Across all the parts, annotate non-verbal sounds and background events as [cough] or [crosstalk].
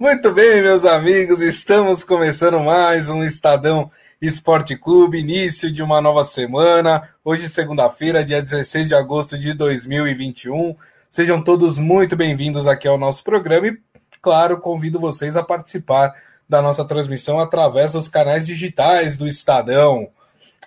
Muito bem, meus amigos, estamos começando mais um Estadão Esporte Clube, início de uma nova semana. Hoje, segunda-feira, dia 16 de agosto de 2021. Sejam todos muito bem-vindos aqui ao nosso programa e, claro, convido vocês a participar da nossa transmissão através dos canais digitais do Estadão.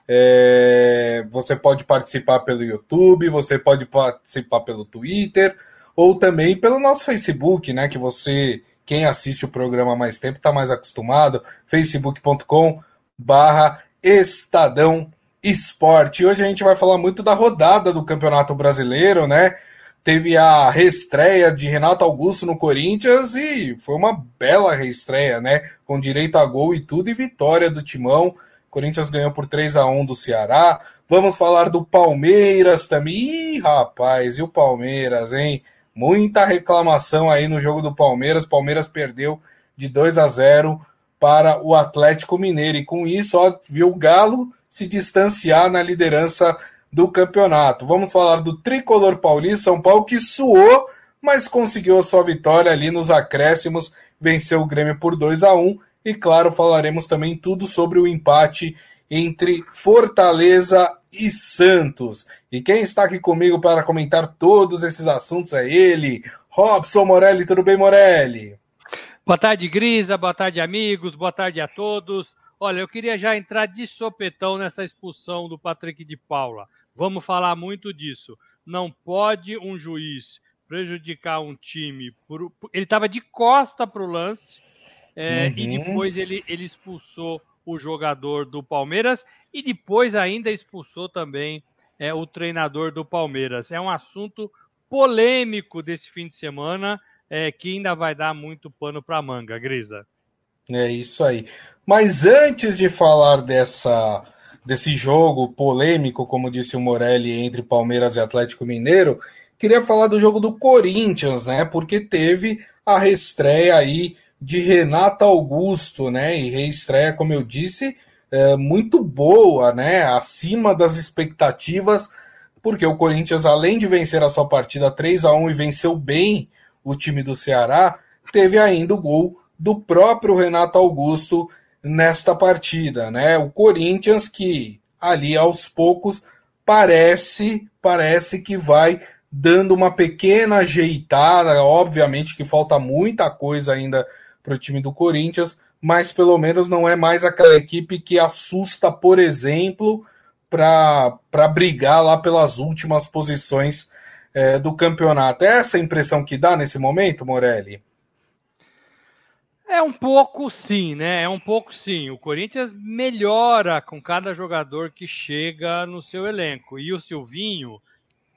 É, você pode participar pelo YouTube, você pode participar pelo Twitter ou também pelo nosso Facebook, né? Que você quem assiste o programa há mais tempo está mais acostumado, facebook.com barra Estadão Esporte. Hoje a gente vai falar muito da rodada do Campeonato Brasileiro, né? Teve a reestreia de Renato Augusto no Corinthians e foi uma bela reestreia, né? Com direito a gol e tudo e vitória do Timão. Corinthians ganhou por 3 a 1 do Ceará. Vamos falar do Palmeiras também. Ih, rapaz, e o Palmeiras, hein? Muita reclamação aí no jogo do Palmeiras. Palmeiras perdeu de 2 a 0 para o Atlético Mineiro. E com isso, ó, viu o Galo se distanciar na liderança do campeonato. Vamos falar do tricolor paulista, São Paulo, que suou, mas conseguiu a sua vitória ali nos acréscimos, venceu o Grêmio por 2 a 1 E claro, falaremos também tudo sobre o empate entre Fortaleza e Santos. E quem está aqui comigo para comentar todos esses assuntos é ele, Robson Morelli. Tudo bem, Morelli? Boa tarde, Grisa. Boa tarde, amigos. Boa tarde a todos. Olha, eu queria já entrar de sopetão nessa expulsão do Patrick de Paula. Vamos falar muito disso. Não pode um juiz prejudicar um time. Por... Ele estava de costa para o lance é, uhum. e depois ele, ele expulsou o jogador do Palmeiras e depois ainda expulsou também é, o treinador do Palmeiras. É um assunto polêmico desse fim de semana é, que ainda vai dar muito pano para manga, Grisa. É isso aí. Mas antes de falar dessa desse jogo polêmico, como disse o Morelli, entre Palmeiras e Atlético Mineiro, queria falar do jogo do Corinthians, né? Porque teve a reestreia aí de Renato Augusto, né? E reestreia, como eu disse, é, muito boa, né? Acima das expectativas, porque o Corinthians, além de vencer a sua partida 3 a 1 e venceu bem o time do Ceará, teve ainda o gol do próprio Renato Augusto nesta partida, né? O Corinthians que ali aos poucos parece parece que vai dando uma pequena ajeitada, obviamente que falta muita coisa ainda para o time do Corinthians, mas pelo menos não é mais aquela equipe que assusta, por exemplo, para brigar lá pelas últimas posições é, do campeonato. É essa a impressão que dá nesse momento, Morelli? É um pouco sim, né? É um pouco sim. O Corinthians melhora com cada jogador que chega no seu elenco. E o Silvinho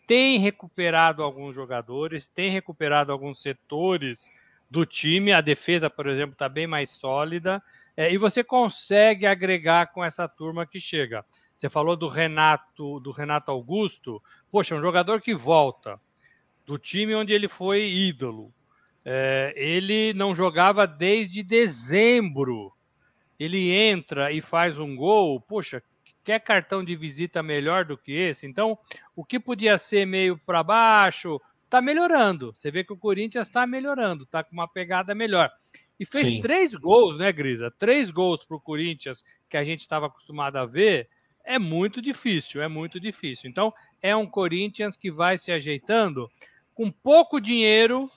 tem recuperado alguns jogadores, tem recuperado alguns setores do time. A defesa, por exemplo, está bem mais sólida. É, e você consegue agregar com essa turma que chega. Você falou do Renato, do Renato Augusto. Poxa, um jogador que volta do time onde ele foi ídolo. É, ele não jogava desde dezembro. Ele entra e faz um gol. Poxa, quer cartão de visita melhor do que esse? Então, o que podia ser meio para baixo, está melhorando. Você vê que o Corinthians está melhorando, está com uma pegada melhor. E fez Sim. três gols, né, Grisa? Três gols para o Corinthians que a gente estava acostumado a ver. É muito difícil, é muito difícil. Então, é um Corinthians que vai se ajeitando com pouco dinheiro,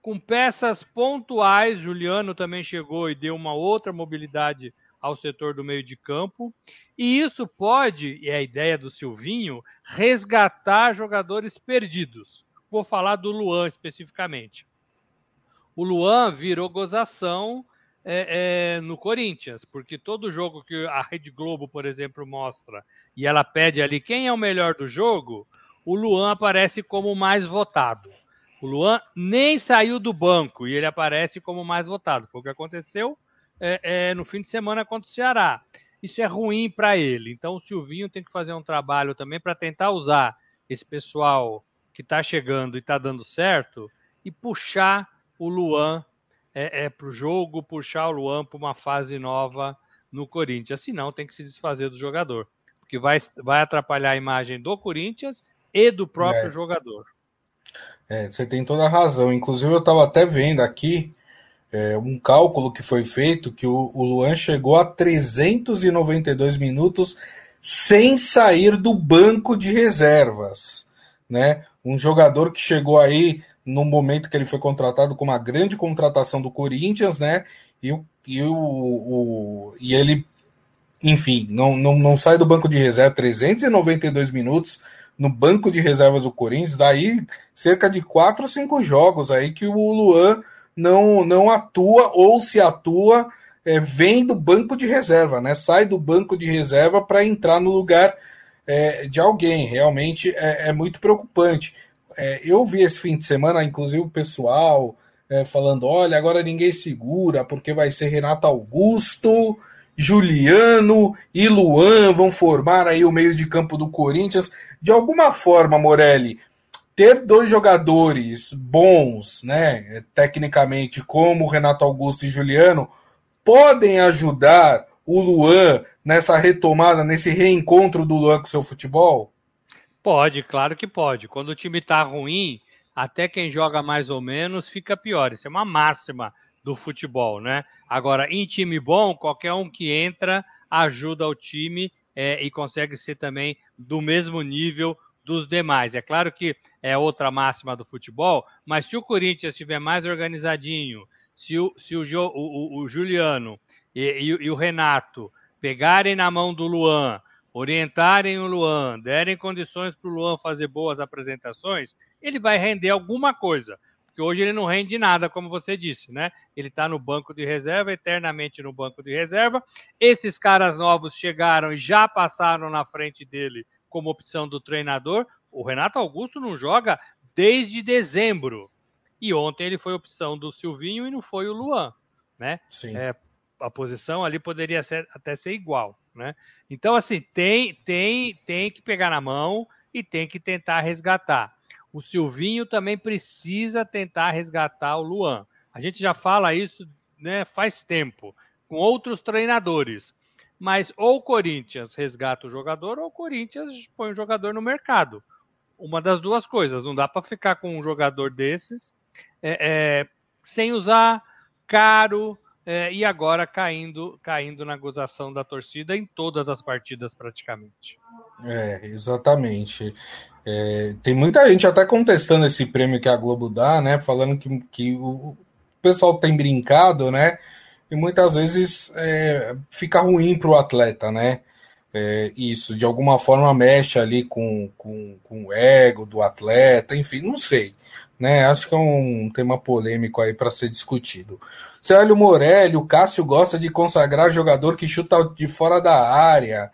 com peças pontuais. Juliano também chegou e deu uma outra mobilidade ao setor do meio de campo. E isso pode, e é a ideia do Silvinho, resgatar jogadores perdidos vou falar do Luan especificamente. O Luan virou gozação é, é, no Corinthians, porque todo jogo que a Rede Globo, por exemplo, mostra e ela pede ali quem é o melhor do jogo, o Luan aparece como o mais votado. O Luan nem saiu do banco e ele aparece como o mais votado. Foi o que aconteceu é, é no fim de semana contra o Ceará. Isso é ruim para ele. Então o Silvinho tem que fazer um trabalho também para tentar usar esse pessoal que está chegando e está dando certo e puxar o Luan é, é para o jogo, puxar o Luan para uma fase nova no Corinthians. Senão tem que se desfazer do jogador, porque vai, vai atrapalhar a imagem do Corinthians e do próprio é. jogador. É, você tem toda a razão. Inclusive, eu estava até vendo aqui é, um cálculo que foi feito que o, o Luan chegou a 392 minutos sem sair do banco de reservas, né? Um jogador que chegou aí no momento que ele foi contratado com uma grande contratação do Corinthians, né? E, e, o, o, e ele, enfim, não, não, não sai do banco de reserva 392 minutos no banco de reservas do Corinthians, daí cerca de quatro ou cinco jogos aí que o Luan não, não atua ou se atua é, vem do banco de reserva, né? Sai do banco de reserva para entrar no lugar é, de alguém. Realmente é, é muito preocupante. É, eu vi esse fim de semana, inclusive o pessoal é, falando: olha, agora ninguém segura, porque vai ser Renato Augusto, Juliano e Luan vão formar aí o meio de campo do Corinthians. De alguma forma, Morelli, ter dois jogadores bons, né, tecnicamente, como Renato Augusto e Juliano, podem ajudar o Luan nessa retomada, nesse reencontro do Luan com seu futebol? Pode, claro que pode. Quando o time está ruim, até quem joga mais ou menos fica pior. Isso é uma máxima do futebol, né? Agora, em time bom, qualquer um que entra ajuda o time é, e consegue ser também do mesmo nível dos demais. É claro que é outra máxima do futebol, mas se o Corinthians estiver mais organizadinho, se o, se o, o, o, o Juliano e, e, e o Renato pegarem na mão do Luan, orientarem o Luan, derem condições para o Luan fazer boas apresentações, ele vai render alguma coisa. Porque hoje ele não rende nada, como você disse, né? Ele está no banco de reserva, eternamente no banco de reserva. Esses caras novos chegaram e já passaram na frente dele como opção do treinador. O Renato Augusto não joga desde dezembro. E ontem ele foi opção do Silvinho e não foi o Luan, né? Sim. É, a posição ali poderia ser, até ser igual, né? Então, assim, tem, tem, tem que pegar na mão e tem que tentar resgatar. O Silvinho também precisa tentar resgatar o Luan. A gente já fala isso né, faz tempo, com outros treinadores. Mas ou o Corinthians resgata o jogador, ou o Corinthians põe o jogador no mercado. Uma das duas coisas. Não dá para ficar com um jogador desses é, é, sem usar, caro, é, e agora caindo, caindo na gozação da torcida em todas as partidas praticamente. É, exatamente. É, tem muita gente até contestando esse prêmio que a Globo dá, né? Falando que, que o pessoal tem brincado, né? e muitas vezes é, fica ruim para o atleta, né? É, isso, de alguma forma mexe ali com, com, com o ego do atleta, enfim, não sei. Né? Acho que é um tema polêmico aí para ser discutido. Célio Morelli, o Cássio gosta de consagrar jogador que chuta de fora da área.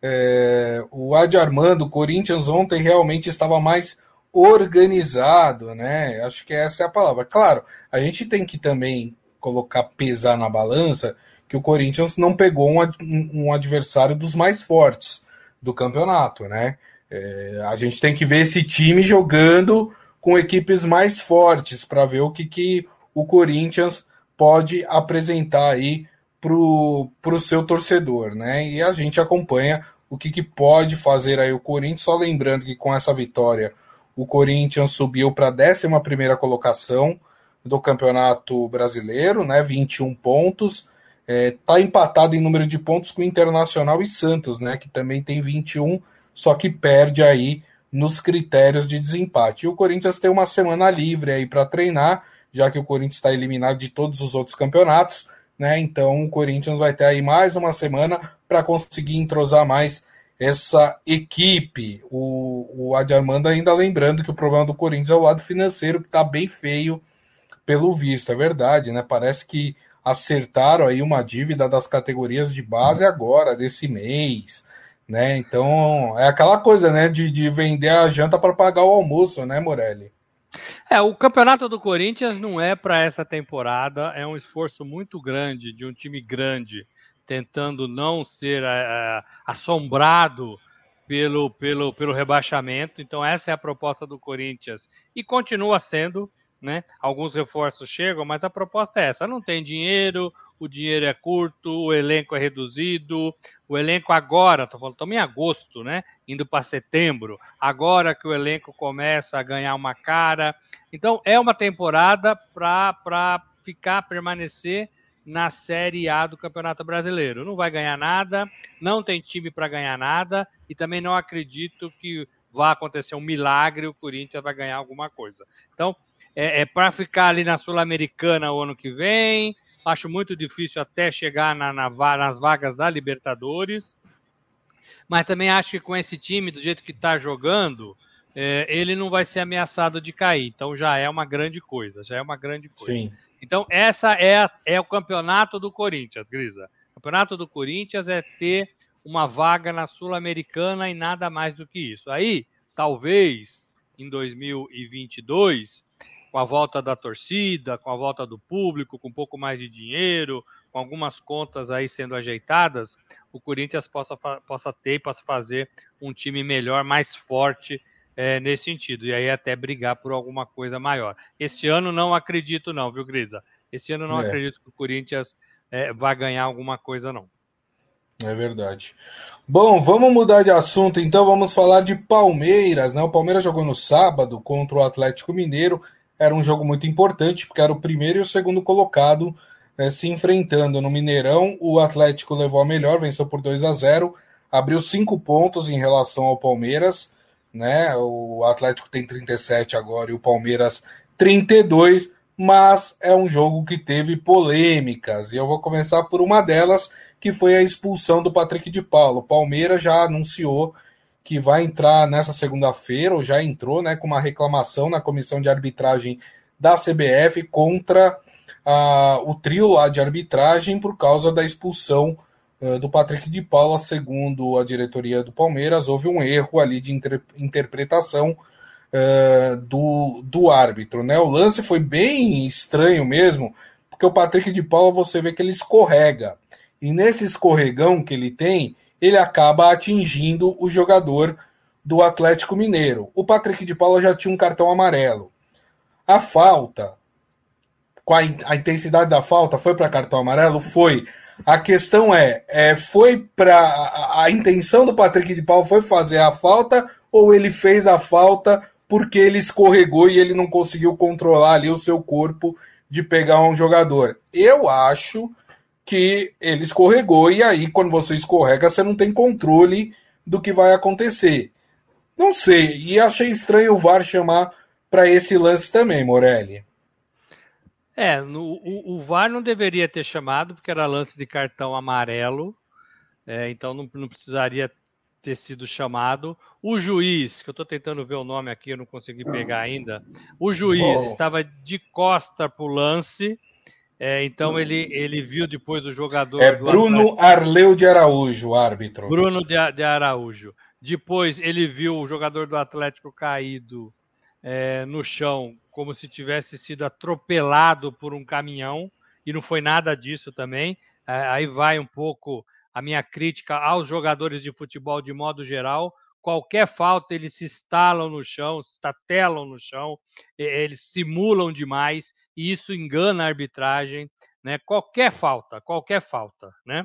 É, o Adi Armando, o Corinthians ontem realmente estava mais organizado, né? Acho que essa é a palavra. Claro, a gente tem que também colocar, pesar na balança, que o Corinthians não pegou um, um adversário dos mais fortes do campeonato, né? É, a gente tem que ver esse time jogando com equipes mais fortes para ver o que, que o Corinthians pode apresentar aí para o seu torcedor, né? E a gente acompanha o que, que pode fazer aí o Corinthians, só lembrando que com essa vitória o Corinthians subiu para a 11 primeira colocação, do Campeonato Brasileiro, né? 21 pontos. Está é, tá empatado em número de pontos com Internacional e Santos, né? Que também tem 21, só que perde aí nos critérios de desempate. E o Corinthians tem uma semana livre aí para treinar, já que o Corinthians está eliminado de todos os outros campeonatos, né? Então o Corinthians vai ter aí mais uma semana para conseguir entrosar mais essa equipe. O, o Adi Armando ainda lembrando que o problema do Corinthians é o lado financeiro, que está bem feio pelo visto, é verdade, né? Parece que acertaram aí uma dívida das categorias de base agora, desse mês, né? Então, é aquela coisa, né, de, de vender a janta para pagar o almoço, né, Morelli? É, o campeonato do Corinthians não é para essa temporada, é um esforço muito grande de um time grande tentando não ser é, assombrado pelo, pelo, pelo rebaixamento. Então, essa é a proposta do Corinthians e continua sendo né? Alguns reforços chegam, mas a proposta é essa: não tem dinheiro, o dinheiro é curto, o elenco é reduzido, o elenco agora, tô falando, estamos em agosto, né? Indo para setembro, agora que o elenco começa a ganhar uma cara. Então é uma temporada para ficar, permanecer na Série A do Campeonato Brasileiro. Não vai ganhar nada, não tem time para ganhar nada e também não acredito que vá acontecer um milagre o Corinthians vai ganhar alguma coisa. Então, é, é para ficar ali na Sul-Americana o ano que vem. Acho muito difícil até chegar na, na, nas vagas da Libertadores. Mas também acho que com esse time, do jeito que está jogando, é, ele não vai ser ameaçado de cair. Então já é uma grande coisa. Já é uma grande coisa. Sim. Então, essa é, é o campeonato do Corinthians, Grisa. O campeonato do Corinthians é ter uma vaga na Sul-Americana e nada mais do que isso. Aí, talvez, em 2022, com a volta da torcida, com a volta do público, com um pouco mais de dinheiro, com algumas contas aí sendo ajeitadas, o Corinthians possa, possa ter, possa fazer um time melhor, mais forte é, nesse sentido, e aí até brigar por alguma coisa maior. Esse ano não acredito não, viu, Grisa? Esse ano não é. acredito que o Corinthians é, vai ganhar alguma coisa não. É verdade. Bom, vamos mudar de assunto então, vamos falar de Palmeiras, né? O Palmeiras jogou no sábado contra o Atlético Mineiro, era um jogo muito importante, porque era o primeiro e o segundo colocado é, se enfrentando no Mineirão. O Atlético levou a melhor, venceu por 2 a 0 abriu cinco pontos em relação ao Palmeiras né? O Atlético tem 37 agora e o Palmeiras 32, mas é um jogo que teve polêmicas. E eu vou começar por uma delas, que foi a expulsão do Patrick de Paulo. O Palmeiras já anunciou que vai entrar nessa segunda-feira, ou já entrou, né, com uma reclamação na comissão de arbitragem da CBF contra o trio lá de arbitragem por causa da expulsão eh, do Patrick de Paula, segundo a diretoria do Palmeiras, houve um erro ali de inter interpretação uh, do, do árbitro. Né? O lance foi bem estranho mesmo, porque o Patrick de Paula você vê que ele escorrega. E nesse escorregão que ele tem, ele acaba atingindo o jogador do Atlético Mineiro. O Patrick de Paula já tinha um cartão amarelo. A falta, com a, a intensidade da falta, foi para cartão amarelo? Foi. A questão é, é foi para a, a, intenção do Patrick de Paulo foi fazer a falta ou ele fez a falta porque ele escorregou e ele não conseguiu controlar ali o seu corpo de pegar um jogador? Eu acho que ele escorregou e aí quando você escorrega você não tem controle do que vai acontecer. Não sei, e achei estranho o VAR chamar para esse lance também, Morelli. É, no, o, o, VAR não deveria ter chamado, porque era lance de cartão amarelo, é, então não, não, precisaria ter sido chamado. O juiz, que eu estou tentando ver o nome aqui, eu não consegui pegar ainda. O juiz Bom. estava de costa para o lance, é, então ele, ele viu depois o jogador. É Bruno Arleu de Araújo, árbitro. Bruno de, de Araújo. Depois ele viu o jogador do Atlético caído é, no chão como se tivesse sido atropelado por um caminhão, e não foi nada disso também. É, aí vai um pouco a minha crítica aos jogadores de futebol de modo geral. Qualquer falta, eles se instalam no chão, se estatelam no chão, eles simulam demais, e isso engana a arbitragem. Né? Qualquer falta, qualquer falta. Né?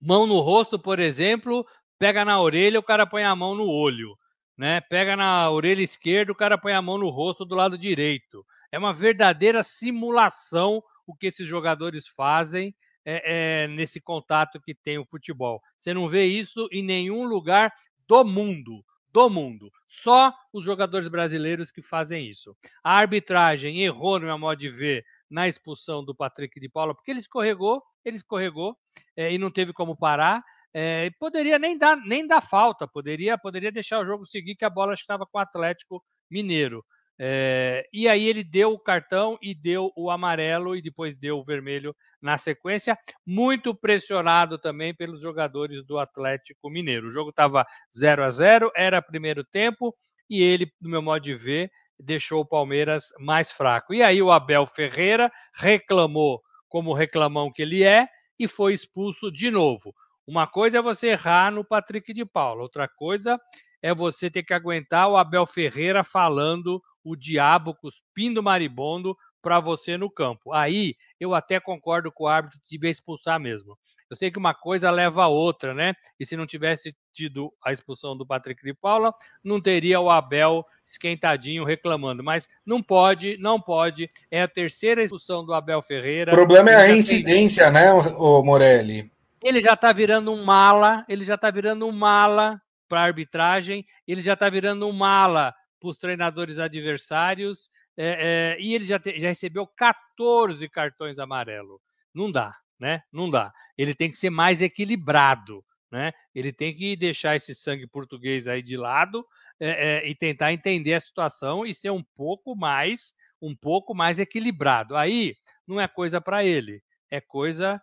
Mão no rosto, por exemplo, pega na orelha, o cara põe a mão no olho né? Pega na orelha esquerda, o cara põe a mão no rosto do lado direito. É uma verdadeira simulação o que esses jogadores fazem é, é, nesse contato que tem o futebol. Você não vê isso em nenhum lugar do mundo. Do mundo. Só os jogadores brasileiros que fazem isso. A arbitragem errou, no meu modo de ver, na expulsão do Patrick de Paula, porque ele escorregou, ele escorregou é, e não teve como parar. É, poderia nem dar, nem dar falta, poderia, poderia deixar o jogo seguir, que a bola estava com o Atlético Mineiro. É, e aí ele deu o cartão e deu o amarelo e depois deu o vermelho na sequência, muito pressionado também pelos jogadores do Atlético Mineiro. O jogo estava 0 a 0 era primeiro tempo, e ele, no meu modo de ver, deixou o Palmeiras mais fraco. E aí o Abel Ferreira reclamou como reclamão que ele é e foi expulso de novo. Uma coisa é você errar no Patrick de Paula, outra coisa é você ter que aguentar o Abel Ferreira falando o diabo cuspindo maribondo para você no campo. Aí eu até concordo com o árbitro que devia expulsar mesmo. Eu sei que uma coisa leva a outra, né? E se não tivesse tido a expulsão do Patrick de Paula, não teria o Abel esquentadinho, reclamando. Mas não pode, não pode. É a terceira expulsão do Abel Ferreira. O problema é a reincidência, tem... né, o Morelli? Ele já está virando um mala, ele já está virando um mala para a arbitragem, ele já está virando um mala para os treinadores adversários, é, é, e ele já, te, já recebeu 14 cartões amarelos. Não dá, né? Não dá. Ele tem que ser mais equilibrado, né? Ele tem que deixar esse sangue português aí de lado é, e tentar entender a situação e ser um pouco mais, um pouco mais equilibrado. Aí não é coisa para ele, é coisa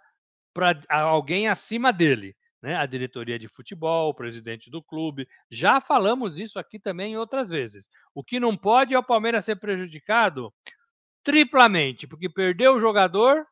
para alguém acima dele né, a diretoria de futebol, o presidente do clube. Já falamos isso aqui também outras vezes. O que não pode é o Palmeiras ser prejudicado triplamente, porque perdeu o jogador,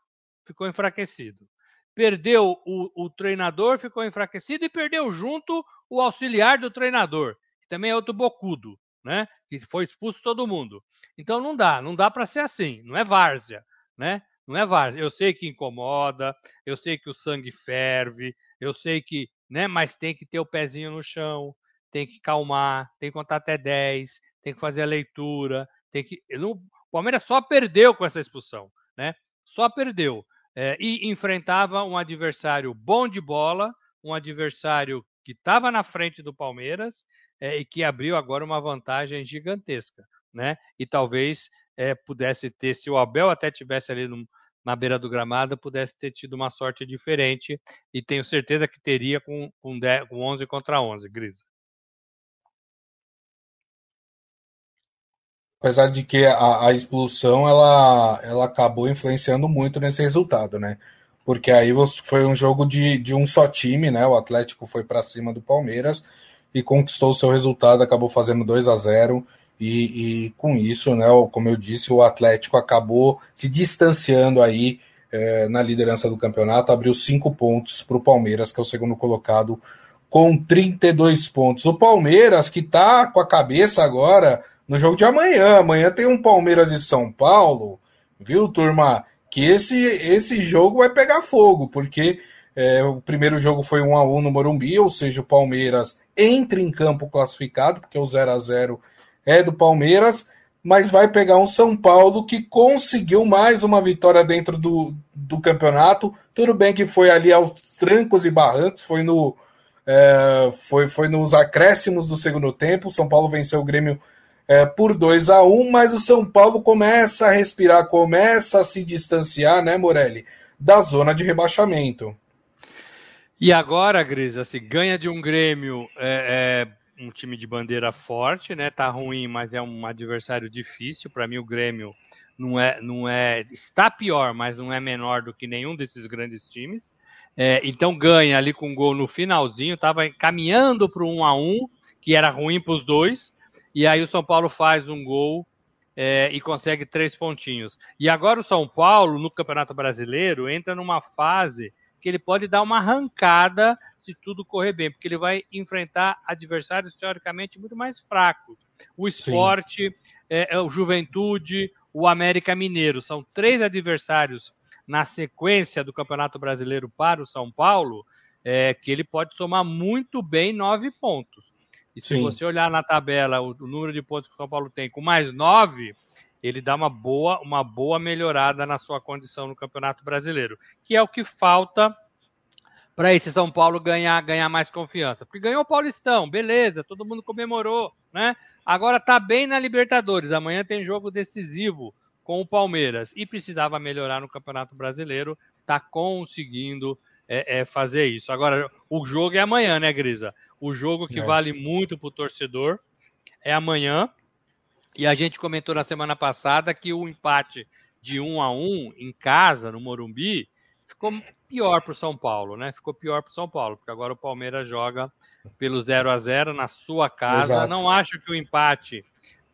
ficou enfraquecido. Perdeu o, o treinador, ficou enfraquecido e perdeu junto o auxiliar do treinador, que também é outro bocudo, né? Que foi expulso todo mundo. Então não dá, não dá para ser assim, não é várzea, né? Não é várzea. Eu sei que incomoda, eu sei que o sangue ferve, eu sei que, né, mas tem que ter o pezinho no chão, tem que calmar, tem que contar até 10, tem que fazer a leitura, tem que. Não, o Palmeiras só perdeu com essa expulsão, né? Só perdeu. É, e enfrentava um adversário bom de bola, um adversário que estava na frente do Palmeiras é, e que abriu agora uma vantagem gigantesca, né? E talvez é, pudesse ter, se o Abel até tivesse ali no, na beira do gramado pudesse ter tido uma sorte diferente e tenho certeza que teria com, com, 10, com 11 contra 11, Grisa. Apesar de que a, a expulsão ela, ela acabou influenciando muito nesse resultado, né? Porque aí foi um jogo de, de um só time, né? O Atlético foi para cima do Palmeiras e conquistou o seu resultado, acabou fazendo 2 a 0 e, e, com isso, né, como eu disse, o Atlético acabou se distanciando aí é, na liderança do campeonato, abriu cinco pontos para o Palmeiras, que é o segundo colocado, com 32 pontos. O Palmeiras, que está com a cabeça agora no jogo de amanhã. Amanhã tem um Palmeiras e São Paulo, viu, turma? Que esse, esse jogo vai pegar fogo, porque é, o primeiro jogo foi 1 a 1 no Morumbi, ou seja, o Palmeiras entra em campo classificado, porque o 0 a 0 é do Palmeiras, mas vai pegar um São Paulo que conseguiu mais uma vitória dentro do, do campeonato. Tudo bem que foi ali aos trancos e barrancos, foi no é, foi, foi nos acréscimos do segundo tempo. O São Paulo venceu o Grêmio é, por 2 a 1 mas o São Paulo começa a respirar, começa a se distanciar, né, Morelli, da zona de rebaixamento. E agora, Gris, assim, ganha de um Grêmio é, é um time de bandeira forte, né? Tá ruim, mas é um adversário difícil. Para mim, o Grêmio não é, não é, está pior, mas não é menor do que nenhum desses grandes times. É, então ganha ali com um gol no finalzinho, estava caminhando para 1 a 1 que era ruim para os dois. E aí o São Paulo faz um gol é, e consegue três pontinhos. E agora o São Paulo, no Campeonato Brasileiro, entra numa fase que ele pode dar uma arrancada se tudo correr bem, porque ele vai enfrentar adversários teoricamente muito mais fracos. O esporte, é, é, o Juventude, o América Mineiro. São três adversários na sequência do Campeonato Brasileiro para o São Paulo, é, que ele pode somar muito bem nove pontos. E se Sim. você olhar na tabela o, o, número de pontos que o São Paulo tem com mais nove, ele dá uma boa, uma boa melhorada na sua condição no Campeonato Brasileiro, que é o que falta para esse São Paulo ganhar, ganhar mais confiança. Porque ganhou o Paulistão, beleza, todo mundo comemorou, né? Agora tá bem na Libertadores. Amanhã tem jogo decisivo com o Palmeiras e precisava melhorar no Campeonato Brasileiro, tá conseguindo é, é, fazer isso. Agora, o jogo é amanhã, né, Grisa? O jogo que é. vale muito pro torcedor é amanhã. E a gente comentou na semana passada que o empate de um a um em casa, no Morumbi, ficou pior para o São Paulo, né? Ficou pior para o São Paulo, porque agora o Palmeiras joga pelo 0 a 0 na sua casa. Exato. Não acho que o empate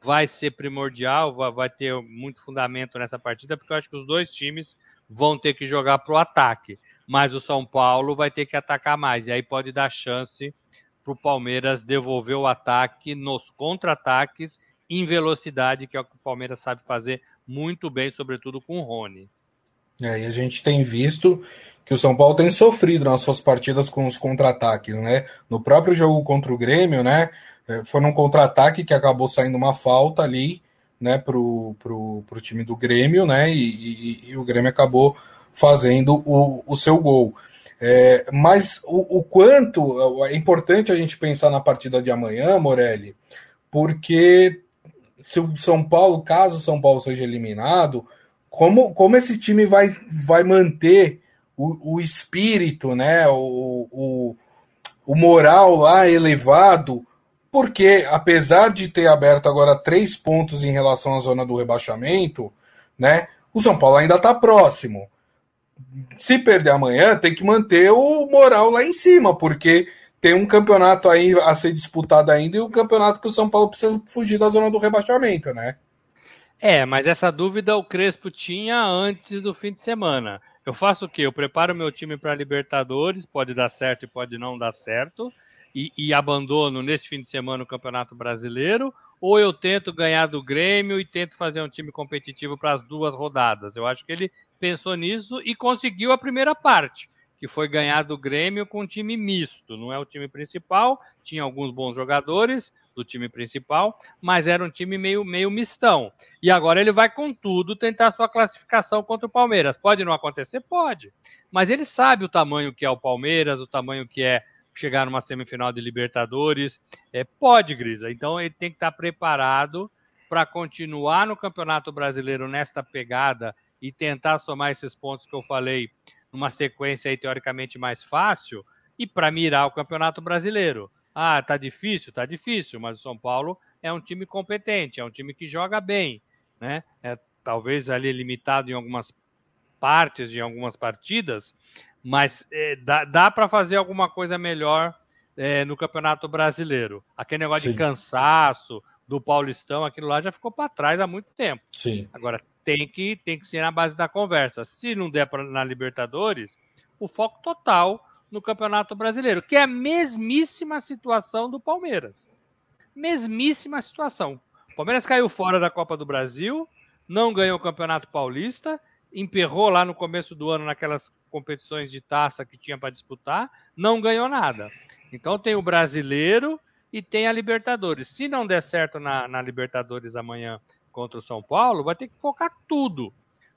vai ser primordial, vai ter muito fundamento nessa partida, porque eu acho que os dois times vão ter que jogar para o ataque. Mas o São Paulo vai ter que atacar mais, e aí pode dar chance para o Palmeiras devolver o ataque nos contra-ataques em velocidade, que é o que o Palmeiras sabe fazer muito bem, sobretudo com o Rony. É, e a gente tem visto que o São Paulo tem sofrido nas suas partidas com os contra-ataques, né? No próprio jogo contra o Grêmio, né? é, foi num contra-ataque que acabou saindo uma falta ali, né, pro, pro, pro time do Grêmio, né, e, e, e o Grêmio acabou fazendo o, o seu gol. É, mas o, o, quanto é importante a gente pensar na partida de amanhã, Morelli, porque se o São Paulo, caso o São Paulo seja eliminado, como, como esse time vai, vai manter o, o espírito, né, o, o, o moral lá elevado, porque apesar de ter aberto agora três pontos em relação à zona do rebaixamento, né, o São Paulo ainda está próximo. Se perder amanhã, tem que manter o moral lá em cima, porque tem um campeonato aí a ser disputado ainda e um campeonato que o São Paulo precisa fugir da zona do rebaixamento, né? É, mas essa dúvida o Crespo tinha antes do fim de semana. Eu faço o quê? Eu preparo meu time para Libertadores, pode dar certo e pode não dar certo, e, e abandono nesse fim de semana o Campeonato Brasileiro, ou eu tento ganhar do Grêmio e tento fazer um time competitivo para as duas rodadas. Eu acho que ele pensou nisso e conseguiu a primeira parte, que foi ganhar do Grêmio com um time misto. Não é o time principal, tinha alguns bons jogadores do time principal, mas era um time meio, meio mistão. E agora ele vai com tudo tentar sua classificação contra o Palmeiras. Pode não acontecer? Pode. Mas ele sabe o tamanho que é o Palmeiras, o tamanho que é chegar numa semifinal de Libertadores. É, pode, Grisa. Então ele tem que estar preparado para continuar no Campeonato Brasileiro nesta pegada e tentar somar esses pontos que eu falei numa sequência aí, teoricamente mais fácil e para mirar o Campeonato Brasileiro. Ah, tá difícil, tá difícil, mas o São Paulo é um time competente, é um time que joga bem, né? É, talvez ali limitado em algumas partes de algumas partidas, mas é, dá, dá para fazer alguma coisa melhor é, no Campeonato Brasileiro. Aquele negócio Sim. de cansaço do Paulistão, aquilo lá já ficou para trás há muito tempo. Sim. Agora tem que tem que ser na base da conversa. Se não der pra, na Libertadores, o foco total no Campeonato Brasileiro, que é a mesmíssima situação do Palmeiras. Mesmíssima situação. O Palmeiras caiu fora da Copa do Brasil, não ganhou o Campeonato Paulista, emperrou lá no começo do ano naquelas competições de taça que tinha para disputar, não ganhou nada. Então tem o brasileiro e tem a Libertadores. Se não der certo na, na Libertadores amanhã contra o São Paulo, vai ter que focar tudo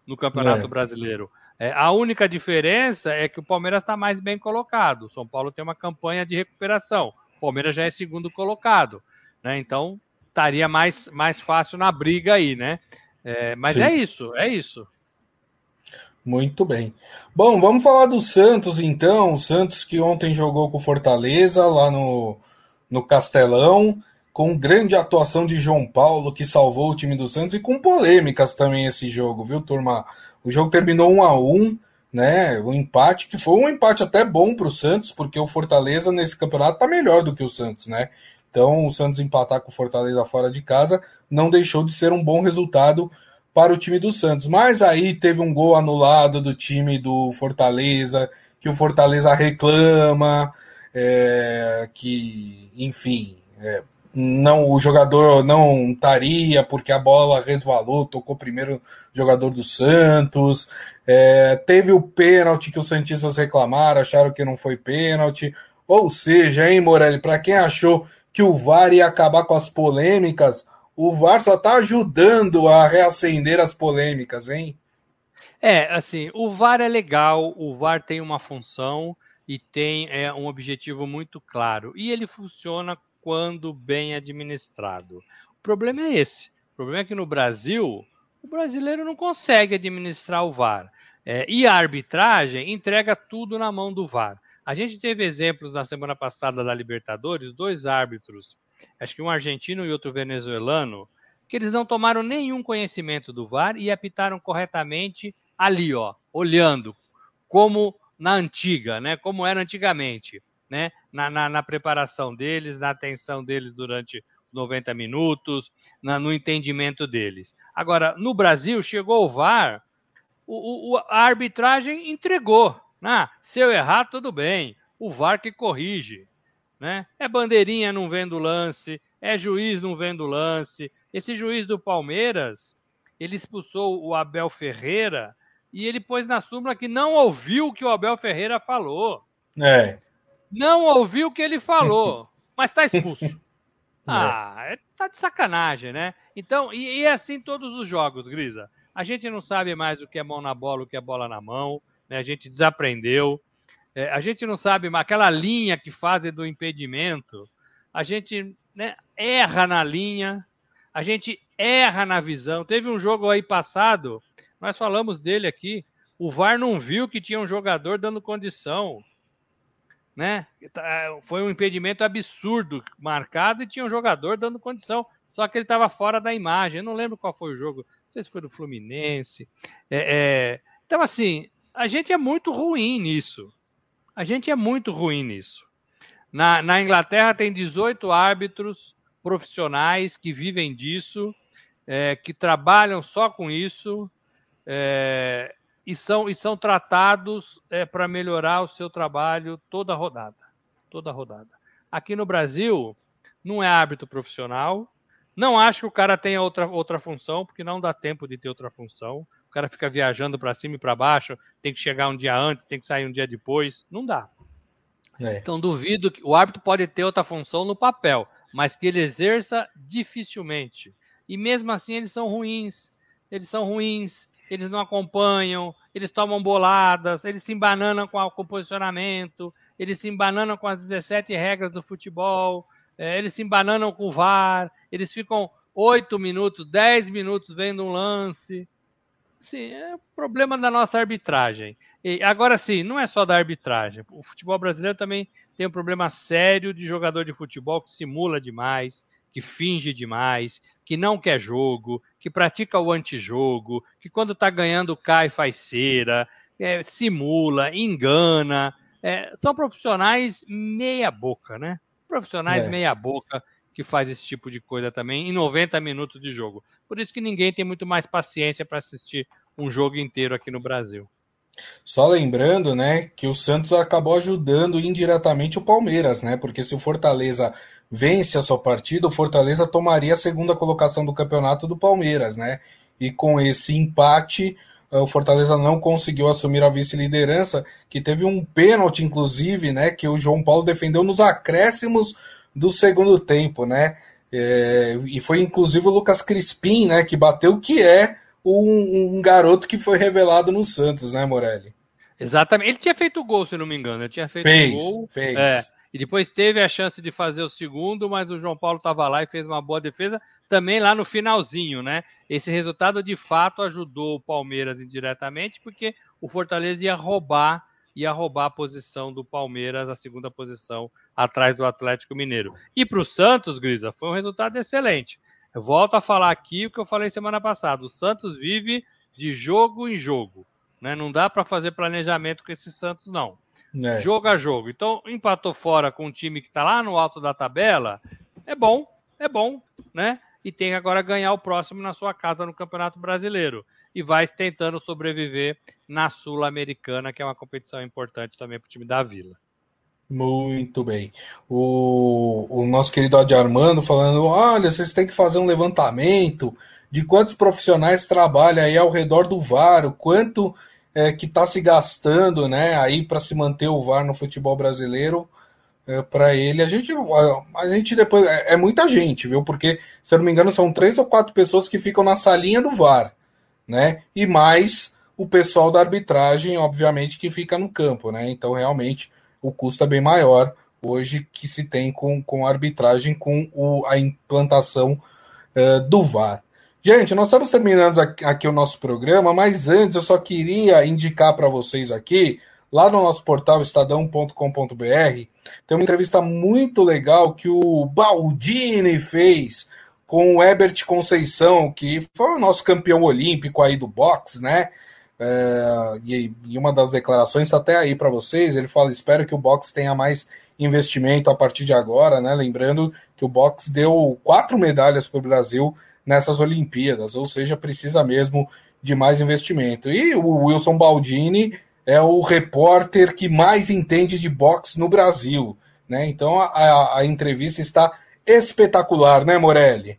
no Campeonato é. Brasileiro. É, a única diferença é que o Palmeiras está mais bem colocado. O São Paulo tem uma campanha de recuperação. O Palmeiras já é segundo colocado. Né? Então estaria mais, mais fácil na briga aí, né? É, mas Sim. é isso, é isso. Muito bem. Bom, vamos falar do Santos então. O Santos que ontem jogou com Fortaleza lá no, no Castelão, com grande atuação de João Paulo, que salvou o time do Santos, e com polêmicas também esse jogo, viu, turma? O jogo terminou 1 a 1 né? O um empate, que foi um empate até bom para o Santos, porque o Fortaleza nesse campeonato está melhor do que o Santos, né? Então, o Santos empatar com o Fortaleza fora de casa não deixou de ser um bom resultado para o time do Santos. Mas aí teve um gol anulado do time do Fortaleza, que o Fortaleza reclama, é, que, enfim, é, não o jogador não estaria porque a bola resvalou, tocou primeiro o jogador do Santos. É, teve o pênalti que os Santistas reclamaram, acharam que não foi pênalti. Ou seja, hein, Morelli, para quem achou que o VAR ia acabar com as polêmicas, o VAR só está ajudando a reacender as polêmicas, hein? É, assim, o VAR é legal, o VAR tem uma função e tem é, um objetivo muito claro. E ele funciona quando bem administrado. O problema é esse. O problema é que no Brasil, o brasileiro não consegue administrar o VAR. É, e a arbitragem entrega tudo na mão do VAR. A gente teve exemplos na semana passada da Libertadores, dois árbitros acho que um argentino e outro venezuelano, que eles não tomaram nenhum conhecimento do VAR e apitaram corretamente ali, ó, olhando, como na antiga, né? Como era antigamente, né? Na, na, na preparação deles, na atenção deles durante 90 minutos, na, no entendimento deles. Agora, no Brasil, chegou o VAR, o, o, a arbitragem entregou. Ah, se eu errar, tudo bem. O VAR que corrige. Né? É bandeirinha não vendo lance, é juiz não vendo lance. Esse juiz do Palmeiras, ele expulsou o Abel Ferreira e ele pôs na súmula que não ouviu o que o Abel Ferreira falou. É. Não ouviu o que ele falou, [laughs] mas está expulso. [laughs] Ah, é. tá de sacanagem, né? Então, e, e é assim todos os jogos, Grisa. A gente não sabe mais o que é mão na bola, o que é bola na mão, né? A gente desaprendeu. É, a gente não sabe mais aquela linha que fazem do impedimento. A gente né, erra na linha, a gente erra na visão. Teve um jogo aí passado, nós falamos dele aqui. O VAR não viu que tinha um jogador dando condição né? Tá, foi um impedimento absurdo marcado e tinha um jogador dando condição, só que ele estava fora da imagem. Eu não lembro qual foi o jogo, não sei se foi do Fluminense. É, é... Então, assim, a gente é muito ruim nisso. A gente é muito ruim nisso. Na, na Inglaterra tem 18 árbitros profissionais que vivem disso, é, que trabalham só com isso. É, e são, e são tratados é, para melhorar o seu trabalho toda rodada. Toda rodada. Aqui no Brasil, não é árbitro profissional. Não acho que o cara tenha outra, outra função, porque não dá tempo de ter outra função. O cara fica viajando para cima e para baixo, tem que chegar um dia antes, tem que sair um dia depois. Não dá. É. Então duvido que o árbitro pode ter outra função no papel, mas que ele exerça dificilmente. E mesmo assim eles são ruins. Eles são ruins eles não acompanham, eles tomam boladas, eles se embananam com, o posicionamento, eles se embananam com as 17 regras do futebol, é, eles se embananam com o VAR, eles ficam 8 minutos, 10 minutos vendo um lance. Sim, é problema da nossa arbitragem. E, agora sim, não é só da arbitragem. O futebol brasileiro também tem um problema sério de jogador de futebol que simula demais, que finge demais, que não quer jogo, que pratica o antijogo, que quando está ganhando cai faz cera, é, simula, engana. É, são profissionais meia boca, né? Profissionais é. meia boca que faz esse tipo de coisa também em 90 minutos de jogo. Por isso que ninguém tem muito mais paciência para assistir um jogo inteiro aqui no Brasil. Só lembrando, né, que o Santos acabou ajudando indiretamente o Palmeiras, né? Porque se o Fortaleza vence a sua partida, o Fortaleza tomaria a segunda colocação do campeonato do Palmeiras, né? E com esse empate, eh, o Fortaleza não conseguiu assumir a vice-liderança, que teve um pênalti, inclusive, né? Que o João Paulo defendeu nos acréscimos do segundo tempo, né? É, e foi inclusive o Lucas Crispim, né? Que bateu, que é um, um garoto que foi revelado no Santos, né, Morelli? Exatamente. Ele tinha feito gol, se não me engano. Ele tinha feito fez, gol. Fez. É. E depois teve a chance de fazer o segundo, mas o João Paulo estava lá e fez uma boa defesa também lá no finalzinho, né? Esse resultado de fato ajudou o Palmeiras indiretamente, porque o Fortaleza ia roubar ia roubar a posição do Palmeiras, a segunda posição atrás do Atlético Mineiro. E para o Santos, Grisa, foi um resultado excelente. Eu volto a falar aqui o que eu falei semana passada. O Santos vive de jogo em jogo. Né? Não dá para fazer planejamento com esse Santos, não. É. Jogo a jogo. Então, empatou fora com um time que está lá no alto da tabela, é bom, é bom, né? E tem agora ganhar o próximo na sua casa no Campeonato Brasileiro. E vai tentando sobreviver na Sul-Americana, que é uma competição importante também para o time da Vila. Muito bem. O, o nosso querido Adi Armando falando: olha, vocês têm que fazer um levantamento de quantos profissionais trabalham aí ao redor do VAR, o quanto é, que está se gastando né, aí para se manter o VAR no futebol brasileiro. É, para ele, a gente, a, a gente depois é, é, muita gente, viu? Porque, se eu não me engano, são três ou quatro pessoas que ficam na salinha do VAR, né? E mais o pessoal da arbitragem, obviamente, que fica no campo, né? Então, realmente, o custo é bem maior hoje que se tem com, com a arbitragem, com o, a implantação uh, do VAR. Gente, nós estamos terminando aqui o nosso programa, mas antes eu só queria indicar para vocês aqui, lá no nosso portal estadão.com.br, tem uma entrevista muito legal que o Baldini fez com o Herbert Conceição, que foi o nosso campeão olímpico aí do boxe, né? É, e, uma das declarações está até aí para vocês. Ele fala: espero que o boxe tenha mais investimento a partir de agora, né? Lembrando que o boxe deu quatro medalhas para o Brasil nessas Olimpíadas, ou seja, precisa mesmo de mais investimento. E o Wilson Baldini é o repórter que mais entende de boxe no Brasil, né? Então a, a, entrevista está espetacular, né, Morelli?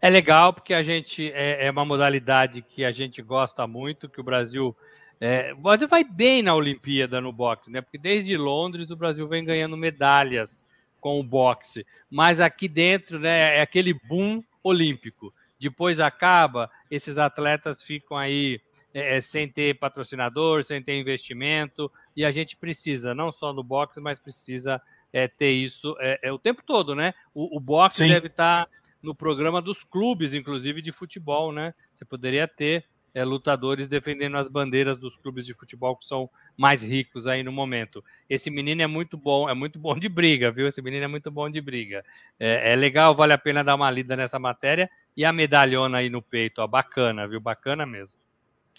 É legal porque a gente é, é, uma modalidade que a gente gosta muito, que o Brasil é, o Brasil vai bem na Olimpíada no boxe, né? Porque desde Londres o Brasil vem ganhando medalhas com o boxe. Mas aqui dentro né, é aquele boom olímpico. Depois acaba, esses atletas ficam aí é, é, sem ter patrocinador, sem ter investimento, e a gente precisa, não só no boxe, mas precisa é, ter isso é, é, o tempo todo, né? O, o boxe Sim. deve estar no programa dos clubes, inclusive de futebol, né? Você poderia ter é, lutadores defendendo as bandeiras dos clubes de futebol que são mais ricos aí no momento. Esse menino é muito bom, é muito bom de briga, viu? Esse menino é muito bom de briga. É, é legal, vale a pena dar uma lida nessa matéria. E a medalhona aí no peito, ó, bacana, viu? Bacana mesmo.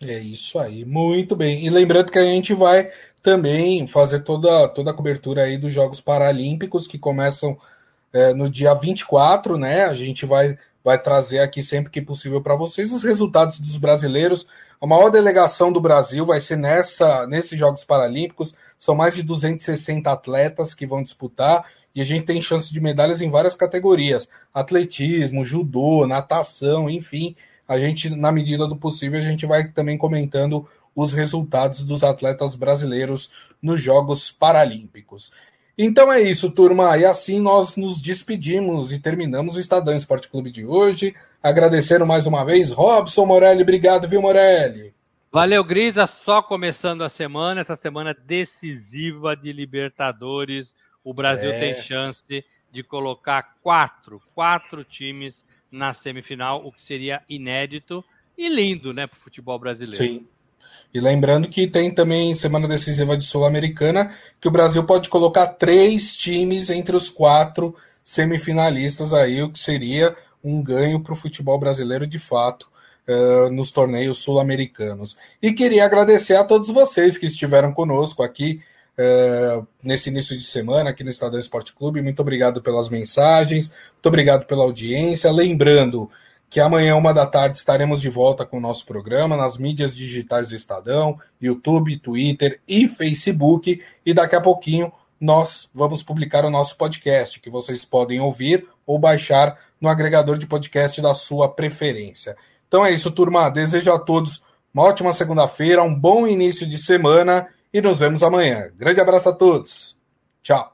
É isso aí, muito bem. E lembrando que a gente vai também fazer toda, toda a cobertura aí dos Jogos Paralímpicos que começam é, no dia 24, né? A gente vai vai trazer aqui sempre que possível para vocês os resultados dos brasileiros. A maior delegação do Brasil vai ser nessa nesses Jogos Paralímpicos. São mais de 260 atletas que vão disputar e a gente tem chance de medalhas em várias categorias: atletismo, judô, natação, enfim. A gente, na medida do possível, a gente vai também comentando os resultados dos atletas brasileiros nos Jogos Paralímpicos. Então é isso, turma. E assim nós nos despedimos e terminamos o Estadão Esporte Clube de hoje. Agradecendo mais uma vez, Robson Morelli. Obrigado, viu, Morelli? Valeu, Grisa. Só começando a semana, essa semana decisiva de Libertadores. O Brasil é. tem chance de colocar quatro, quatro times na semifinal, o que seria inédito e lindo, né, para o futebol brasileiro. Sim. E lembrando que tem também semana decisiva de Sul-Americana, que o Brasil pode colocar três times entre os quatro semifinalistas aí, o que seria um ganho para o futebol brasileiro de fato uh, nos torneios sul-americanos. E queria agradecer a todos vocês que estiveram conosco aqui uh, nesse início de semana aqui no Estadão Esporte Clube. Muito obrigado pelas mensagens, muito obrigado pela audiência. Lembrando que amanhã, uma da tarde, estaremos de volta com o nosso programa nas mídias digitais do Estadão, YouTube, Twitter e Facebook. E daqui a pouquinho nós vamos publicar o nosso podcast, que vocês podem ouvir ou baixar no agregador de podcast da sua preferência. Então é isso, turma. Desejo a todos uma ótima segunda-feira, um bom início de semana e nos vemos amanhã. Grande abraço a todos. Tchau.